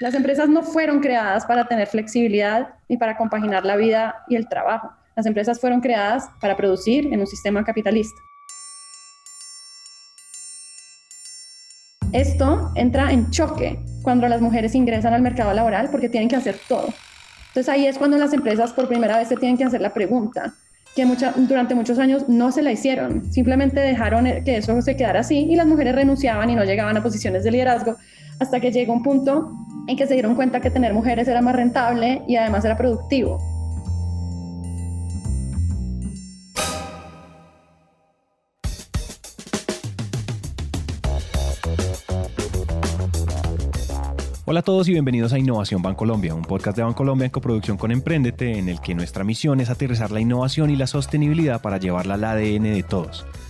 Las empresas no fueron creadas para tener flexibilidad ni para compaginar la vida y el trabajo. Las empresas fueron creadas para producir en un sistema capitalista. Esto entra en choque cuando las mujeres ingresan al mercado laboral porque tienen que hacer todo. Entonces ahí es cuando las empresas por primera vez se tienen que hacer la pregunta, que durante muchos años no se la hicieron, simplemente dejaron que eso se quedara así y las mujeres renunciaban y no llegaban a posiciones de liderazgo hasta que llegó un punto en que se dieron cuenta que tener mujeres era más rentable y además era productivo. Hola a todos y bienvenidos a Innovación Bancolombia, un podcast de Bancolombia en coproducción con Emprendete, en el que nuestra misión es aterrizar la innovación y la sostenibilidad para llevarla al ADN de todos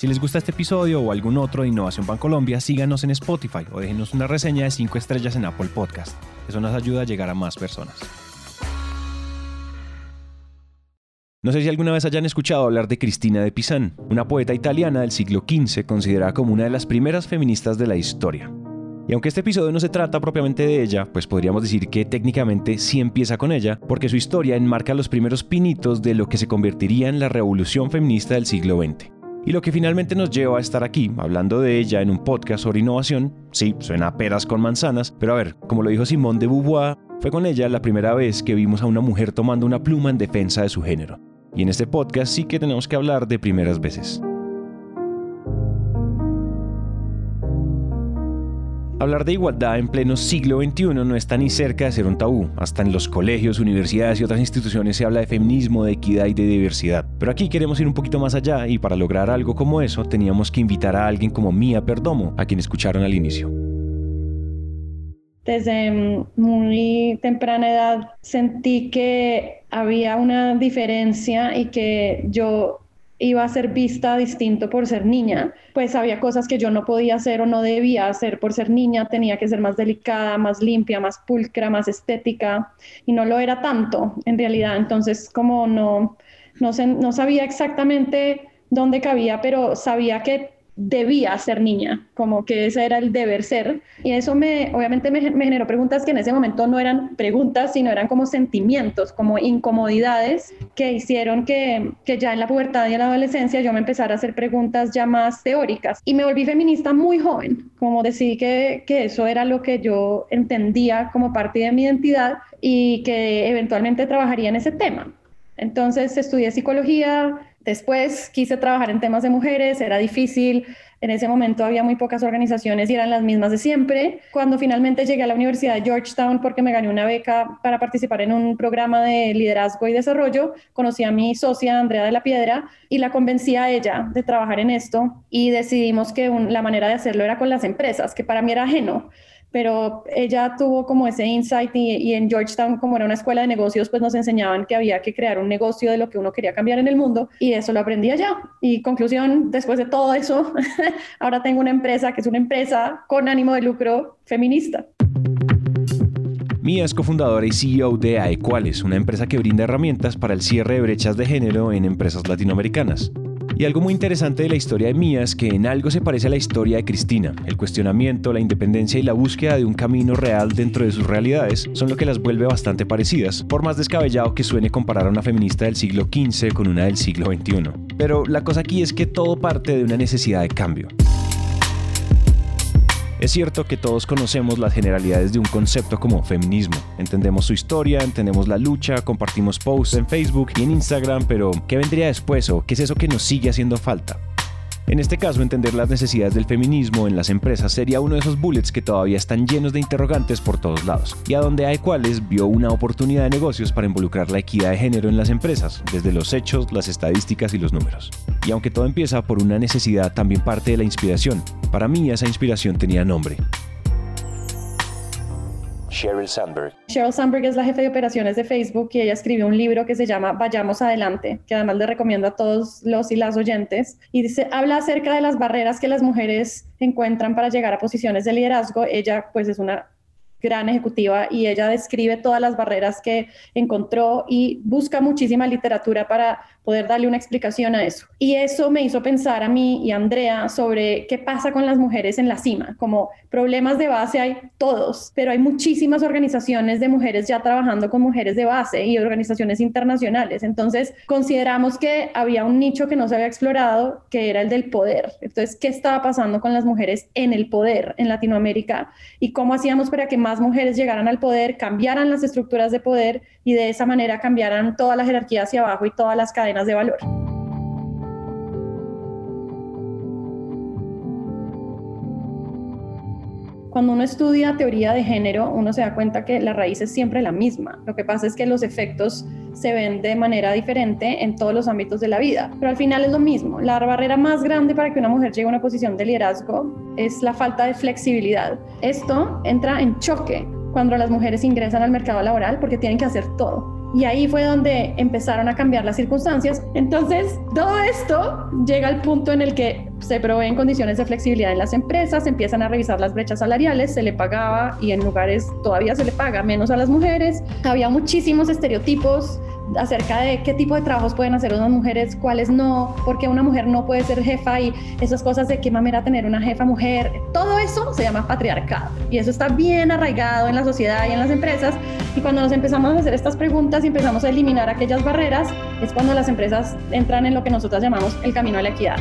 Si les gusta este episodio o algún otro de Innovación Bancolombia, síganos en Spotify o déjenos una reseña de 5 estrellas en Apple Podcast. Eso nos ayuda a llegar a más personas. No sé si alguna vez hayan escuchado hablar de Cristina de Pisan, una poeta italiana del siglo XV considerada como una de las primeras feministas de la historia. Y aunque este episodio no se trata propiamente de ella, pues podríamos decir que técnicamente sí empieza con ella, porque su historia enmarca los primeros pinitos de lo que se convertiría en la revolución feminista del siglo XX. Y lo que finalmente nos lleva a estar aquí, hablando de ella en un podcast sobre innovación, sí, suena a peras con manzanas, pero a ver, como lo dijo Simone de Beauvoir, fue con ella la primera vez que vimos a una mujer tomando una pluma en defensa de su género. Y en este podcast sí que tenemos que hablar de primeras veces. Hablar de igualdad en pleno siglo XXI no está ni cerca de ser un tabú. Hasta en los colegios, universidades y otras instituciones se habla de feminismo, de equidad y de diversidad. Pero aquí queremos ir un poquito más allá y para lograr algo como eso teníamos que invitar a alguien como Mía Perdomo, a quien escucharon al inicio. Desde muy temprana edad sentí que había una diferencia y que yo iba a ser vista distinto por ser niña, pues había cosas que yo no podía hacer o no debía hacer por ser niña, tenía que ser más delicada, más limpia, más pulcra, más estética, y no lo era tanto en realidad, entonces como no, no, no sabía exactamente dónde cabía, pero sabía que debía ser niña, como que ese era el deber ser. Y eso me, obviamente me, generó preguntas que en ese momento no eran preguntas, sino eran como sentimientos, como incomodidades que hicieron que, que ya en la pubertad y en la adolescencia yo me empezara a hacer preguntas ya más teóricas. Y me volví feminista muy joven, como decidí que, que eso era lo que yo entendía como parte de mi identidad y que eventualmente trabajaría en ese tema. Entonces estudié psicología, Después quise trabajar en temas de mujeres, era difícil. En ese momento había muy pocas organizaciones y eran las mismas de siempre. Cuando finalmente llegué a la Universidad de Georgetown porque me gané una beca para participar en un programa de liderazgo y desarrollo, conocí a mi socia Andrea de la Piedra y la convencí a ella de trabajar en esto y decidimos que la manera de hacerlo era con las empresas, que para mí era ajeno pero ella tuvo como ese insight y, en Georgetown, como era una escuela de negocios, pues nos enseñaban que había que crear un negocio de lo que uno quería cambiar en el mundo y eso lo aprendí allá. Y conclusión, después de todo eso, ahora tengo una empresa que es una empresa con ánimo de lucro feminista. Mía es cofundadora y CEO de AEQuales, una empresa que brinda herramientas para el cierre de brechas de género en empresas latinoamericanas. Y algo muy interesante de la historia de Mía es que en algo se parece a la historia de Cristina. El cuestionamiento, la independencia y la búsqueda de un camino real dentro de sus realidades son lo que las vuelve bastante parecidas, por más descabellado que suene comparar a una feminista del siglo XV con una del siglo XXI. Pero la cosa aquí es que todo parte de una necesidad de cambio. Es cierto que todos conocemos las generalidades de un concepto como feminismo. Entendemos su historia, entendemos la lucha, compartimos posts en Facebook y en Instagram, pero ¿qué vendría después o qué es eso que nos sigue haciendo falta? En este caso, entender las necesidades del feminismo en las empresas sería uno de esos bullets que todavía están llenos de interrogantes por todos lados, y a donde cuales vio una oportunidad de negocios para involucrar la equidad de género en las empresas, desde los hechos, las estadísticas y los números. Y aunque todo empieza por una necesidad, también parte de la inspiración. Para mí esa inspiración tenía nombre, Sheryl Sandberg. Sheryl Sandberg es la jefe de operaciones de Facebook y ella escribió un libro que se llama Vayamos Adelante, que además le recomiendo a todos los y las oyentes. Y dice, habla acerca de las barreras que las mujeres encuentran para llegar a posiciones de liderazgo. Ella pues es una gran ejecutiva y ella describe todas las barreras que encontró y busca muchísima literatura para poder darle una explicación a eso. Y eso me hizo pensar a mí y a Andrea sobre qué pasa con las mujeres en la cima. Como problemas de base hay todos, pero hay muchísimas organizaciones de mujeres ya trabajando con mujeres de base y organizaciones internacionales. Entonces, consideramos que había un nicho que no se había explorado, que era el del poder. Entonces, ¿qué estaba pasando con las mujeres en el poder en Latinoamérica? ¿Y cómo hacíamos para que más mujeres llegaran al poder, cambiaran las estructuras de poder y de esa manera cambiaran toda la jerarquía hacia abajo y todas las cadenas de valor. Cuando uno estudia teoría de género, uno se da cuenta que la raíz es siempre la misma. Lo que pasa es que los efectos se ven de manera diferente en todos los ámbitos de la vida, pero al final es lo mismo. La barrera más grande para que una mujer llegue a una posición de liderazgo es la falta de flexibilidad. Esto entra en choque cuando las mujeres ingresan al mercado laboral porque tienen que hacer todo. Y ahí fue donde empezaron a cambiar las circunstancias. Entonces, todo esto llega al punto en el que se proveen condiciones de flexibilidad en las empresas, empiezan a revisar las brechas salariales, se le pagaba y en lugares todavía se le paga menos a las mujeres. Había muchísimos estereotipos acerca de qué tipo de trabajos pueden hacer unas mujeres, cuáles no, porque una mujer no puede ser jefa y esas cosas de qué manera tener una jefa mujer, todo eso se llama patriarcado y eso está bien arraigado en la sociedad y en las empresas. Y cuando nos empezamos a hacer estas preguntas y empezamos a eliminar aquellas barreras es cuando las empresas entran en lo que nosotros llamamos el camino a la equidad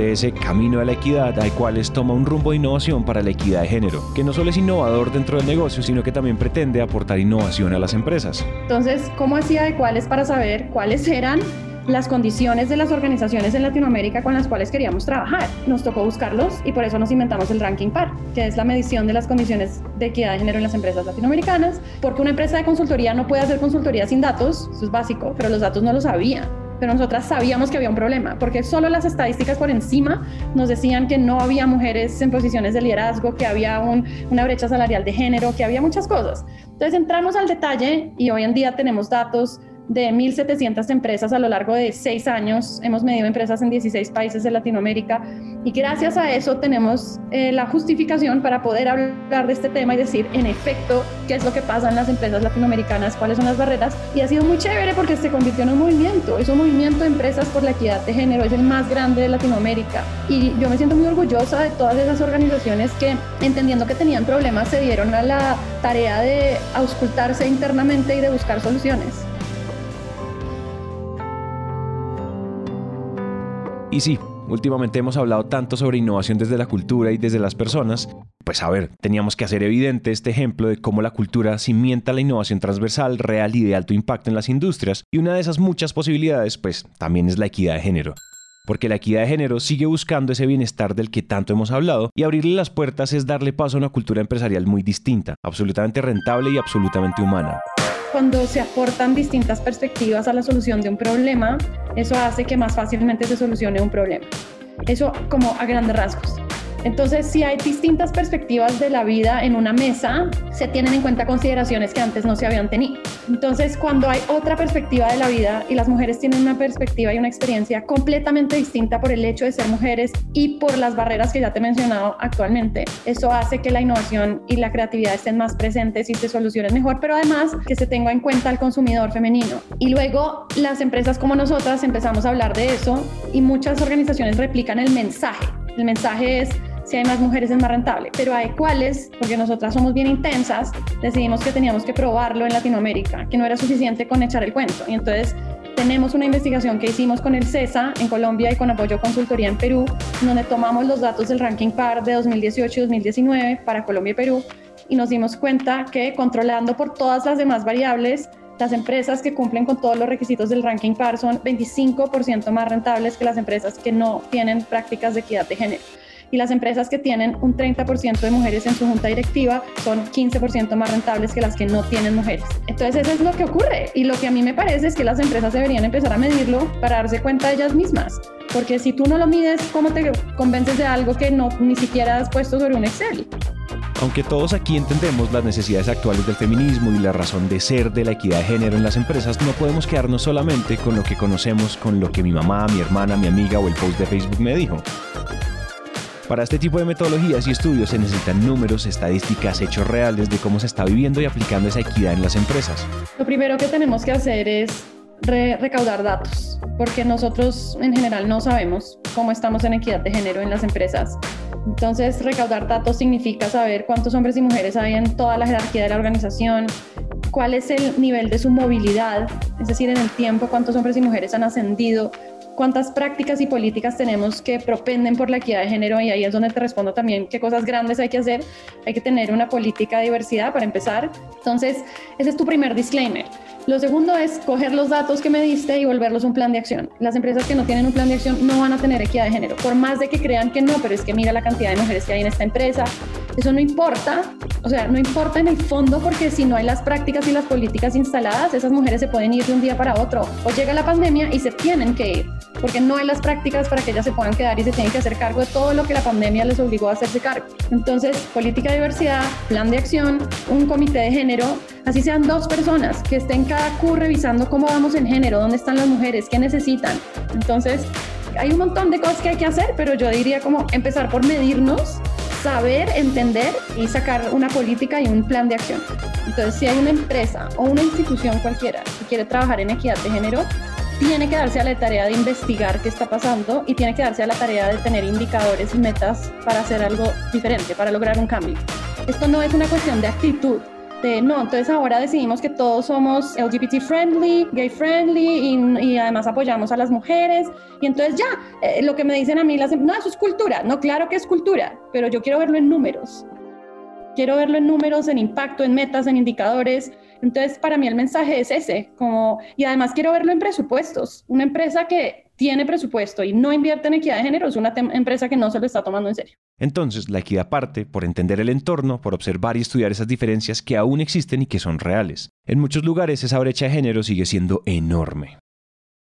de ese camino a la equidad, hay cuales toma un rumbo de innovación para la equidad de género, que no solo es innovador dentro del negocio, sino que también pretende aportar innovación a las empresas. Entonces, ¿cómo hacía de cuáles para saber cuáles eran las condiciones de las organizaciones en Latinoamérica con las cuales queríamos trabajar. Nos tocó buscarlos y por eso nos inventamos el Ranking PAR, que es la medición de las condiciones de equidad de género en las empresas latinoamericanas, porque una empresa de consultoría no puede hacer consultoría sin datos, eso es básico, pero los datos no lo sabían pero nosotras sabíamos que había un problema, porque solo las estadísticas por encima nos decían que no había mujeres en posiciones de liderazgo, que había una brecha salarial de género, que había muchas cosas. Entonces entramos al detalle y hoy en día tenemos datos de 1.700 empresas a lo largo de seis años. Hemos medido empresas en 16 países de Latinoamérica y gracias a eso tenemos eh, la justificación para poder hablar de este tema y decir, en efecto, qué es lo que pasa en las empresas latinoamericanas, cuáles son las barreras. Y ha sido muy chévere porque se convirtió en un movimiento. Es un movimiento de empresas por la equidad de género, es el más grande de Latinoamérica. Y yo me siento muy orgullosa de todas esas organizaciones que, entendiendo que tenían problemas, se dieron a la tarea de auscultarse internamente y de buscar soluciones. Y sí, últimamente hemos hablado tanto sobre innovación desde la cultura y desde las personas, pues a ver, teníamos que hacer evidente este ejemplo de cómo la cultura cimienta la innovación transversal, real y de alto impacto en las industrias, y una de esas muchas posibilidades, pues también es la equidad de género. Porque la equidad de género sigue buscando ese bienestar del que tanto hemos hablado y abrirle las puertas es darle paso a una cultura empresarial muy distinta, absolutamente rentable y absolutamente humana. Cuando se aportan distintas perspectivas a la solución de un problema, eso hace que más fácilmente se solucione un problema. Eso como a grandes rasgos. Entonces, si hay distintas perspectivas de la vida en una mesa, se tienen en cuenta consideraciones que antes no se habían tenido. Entonces, cuando hay otra perspectiva de la vida y las mujeres tienen una perspectiva y una experiencia completamente distinta por el hecho de ser mujeres y por las barreras que ya te he mencionado actualmente, eso hace que la innovación y la creatividad estén más presentes y se solucionen mejor, pero además que se tenga en cuenta al consumidor femenino. Y luego las empresas como nosotras empezamos a hablar de eso y muchas organizaciones replican el mensaje. El mensaje es si hay más mujeres es más rentable, pero hay cuáles, porque nosotras somos bien intensas, decidimos que teníamos que probarlo en Latinoamérica, que no era suficiente con echar el cuento. Y entonces tenemos una investigación que hicimos con el CESA en Colombia y con apoyo consultoría en Perú, donde tomamos los datos del ranking PAR de 2018 y 2019 para Colombia y Perú y nos dimos cuenta que controlando por todas las demás variables, las empresas que cumplen con todos los requisitos del ranking PAR son 25% más rentables que las empresas que no tienen prácticas de equidad de género y las empresas que tienen un 30% de mujeres en su junta directiva son 15% más rentables que las que no tienen mujeres. Entonces eso es lo que ocurre y lo que a mí me parece es que las empresas deberían empezar a medirlo para darse cuenta de ellas mismas. porque si tú no lo mides, ¿cómo te convences de algo que no ni siquiera has puesto sobre un Excel? Aunque todos aquí entendemos las necesidades actuales del feminismo y la razón de ser de la equidad de género en las empresas, no podemos quedarnos solamente con lo que conocemos, con lo que mi mamá, mi hermana, mi amiga o el post de Facebook me dijo. Para este tipo de metodologías y estudios se necesitan números, estadísticas, hechos reales de cómo se está viviendo y aplicando esa equidad en las empresas. Lo primero que tenemos que hacer es recaudar datos, porque nosotros en general no sabemos cómo estamos en equidad de género en las empresas. Entonces, recaudar datos significa saber cuántos hombres y mujeres hay en toda la jerarquía de la organización, cuál es el nivel de su movilidad, es decir, en el tiempo, cuántos hombres y mujeres han ascendido, cuántas prácticas y políticas tenemos que propenden por la equidad de género y ahí es donde te respondo también qué cosas grandes hay que hacer. Hay que tener una política de diversidad para empezar. Entonces, ese es tu primer disclaimer. Lo segundo es coger los datos que me diste y volverlos un plan de acción. Las empresas que no tienen un plan de acción no van a tener equidad de género, por más de que crean que no, pero es que mira la cantidad de mujeres que hay en esta empresa. Eso no importa, o sea, no importa en el fondo porque si no hay las prácticas y las políticas instaladas, esas mujeres se pueden ir de un día para otro. O llega la pandemia y se tienen que ir, porque no hay las prácticas para que ellas se puedan quedar y se tienen que hacer cargo de todo lo que la pandemia les obligó a hacerse cargo. Entonces, política de diversidad, plan de acción, un comité de género, así sean dos personas que estén cada Q revisando cómo vamos en género, dónde están las mujeres, qué necesitan. Entonces, hay un montón de cosas que hay que hacer, pero yo diría como empezar por medirnos, saber, entender y sacar una política y un plan de acción. Entonces, si hay una empresa o una institución cualquiera que quiere trabajar en equidad de género, tiene que darse a la tarea de investigar qué está pasando y tiene que darse a la tarea de tener indicadores y metas para hacer algo diferente, para lograr un cambio. Esto no es una cuestión de actitud, no, entonces ahora decidimos que todos somos LGBT friendly, gay friendly y, además apoyamos a las mujeres. Y entonces ya, eh, lo que me dicen a mí, las, no, eso es cultura. No, claro que es cultura, pero yo quiero verlo en números. Quiero verlo en números, en impacto, en metas, en indicadores. Entonces, para mí el mensaje es ese, como, y además quiero verlo en presupuestos. Una empresa que tiene presupuesto y no invierte en equidad de género es una empresa que no se lo está tomando en serio. Entonces, la equidad parte por entender el entorno, por observar y estudiar esas diferencias que aún existen y que son reales. En muchos lugares esa brecha de género sigue siendo enorme.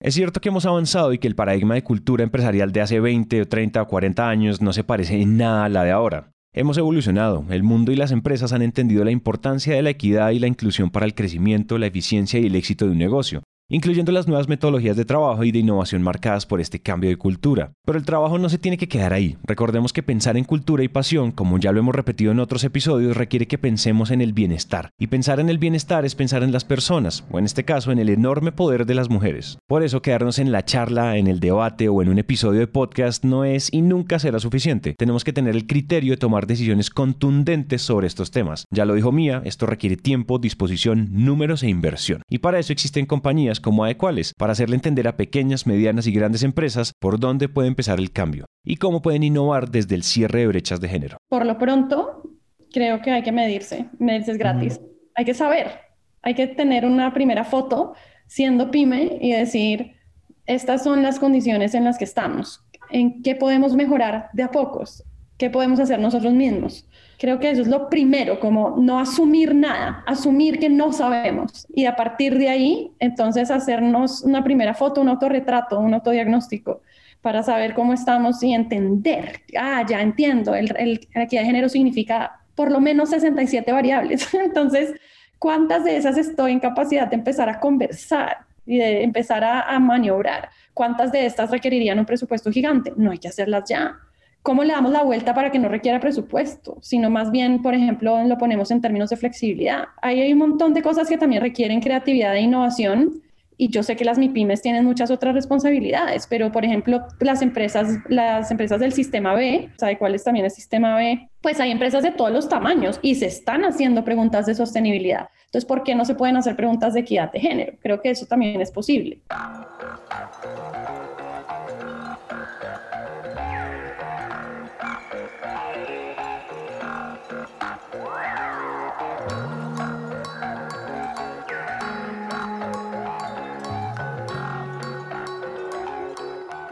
Es cierto que hemos avanzado y que el paradigma de cultura empresarial de hace 20 o 30 o 40 años no se parece en nada a la de ahora. Hemos evolucionado, el mundo y las empresas han entendido la importancia de la equidad y la inclusión para el crecimiento, la eficiencia y el éxito de un negocio incluyendo las nuevas metodologías de trabajo y de innovación marcadas por este cambio de cultura. Pero el trabajo no se tiene que quedar ahí. Recordemos que pensar en cultura y pasión, como ya lo hemos repetido en otros episodios, requiere que pensemos en el bienestar. Y pensar en el bienestar es pensar en las personas, o en este caso en el enorme poder de las mujeres. Por eso quedarnos en la charla, en el debate o en un episodio de podcast no es y nunca será suficiente. Tenemos que tener el criterio de tomar decisiones contundentes sobre estos temas. Ya lo dijo Mía, esto requiere tiempo, disposición, números e inversión. Y para eso existen compañías como adecuales para hacerle entender a pequeñas, medianas y grandes empresas por dónde puede empezar el cambio y cómo pueden innovar desde el cierre de brechas de género. Por lo pronto, creo que hay que medirse. Medirse es gratis. Hay que saber, hay que tener una primera foto siendo pyme y decir, estas son las condiciones en las que estamos, en qué podemos mejorar de a pocos, qué podemos hacer nosotros mismos. Creo que eso es lo primero, como no asumir nada, asumir que no sabemos y a partir de ahí, entonces hacernos una primera foto, un autorretrato, un autodiagnóstico para saber cómo estamos y entender, ah, ya entiendo, el, el, la equidad de género significa por lo menos 67 variables. Entonces, ¿cuántas de esas estoy en capacidad de empezar a conversar y de empezar a, a maniobrar? ¿Cuántas de estas requerirían un presupuesto gigante? No hay que hacerlas ya ¿Cómo le damos la vuelta para que no requiera presupuesto? Sino más bien, por ejemplo, lo ponemos en términos de flexibilidad. Ahí hay un montón de cosas que también requieren creatividad e innovación y yo sé que las MIPIMES tienen muchas otras responsabilidades, pero por ejemplo, las empresas, las empresas del sistema B, ¿sabe cuál es también el sistema B? Pues hay empresas de todos los tamaños y se están haciendo preguntas de sostenibilidad. Entonces, ¿por qué no se pueden hacer preguntas de equidad de género? Creo que eso también es posible.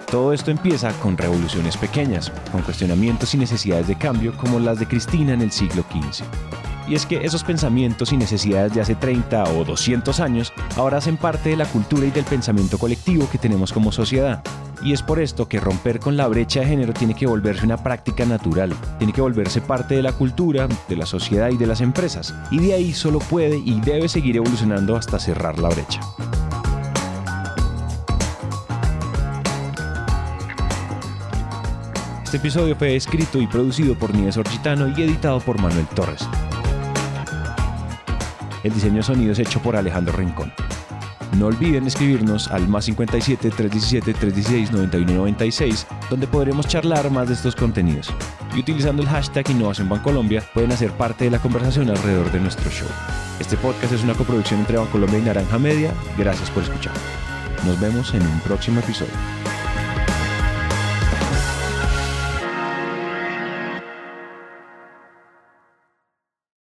Todo esto empieza con revoluciones pequeñas, con cuestionamientos y necesidades de cambio como las de Cristina en el siglo XV. Y es que esos pensamientos y necesidades de hace 30 o 200 años ahora hacen parte de la cultura y del pensamiento colectivo que tenemos como sociedad. Y es por esto que romper con la brecha de género tiene que volverse una práctica natural, tiene que volverse parte de la cultura, de la sociedad y de las empresas. Y de ahí solo puede y debe seguir evolucionando hasta cerrar la brecha. Este episodio fue escrito y producido por Nieves Orgitano y editado por Manuel Torres. El diseño de sonido es hecho por Alejandro Rincón. No olviden escribirnos al más 57 317 316 9196, donde podremos charlar más de estos contenidos. Y utilizando el hashtag Innovación Bancolombia pueden hacer parte de la conversación alrededor de nuestro show. Este podcast es una coproducción entre Bancolombia y Naranja Media. Gracias por escuchar. Nos vemos en un próximo episodio.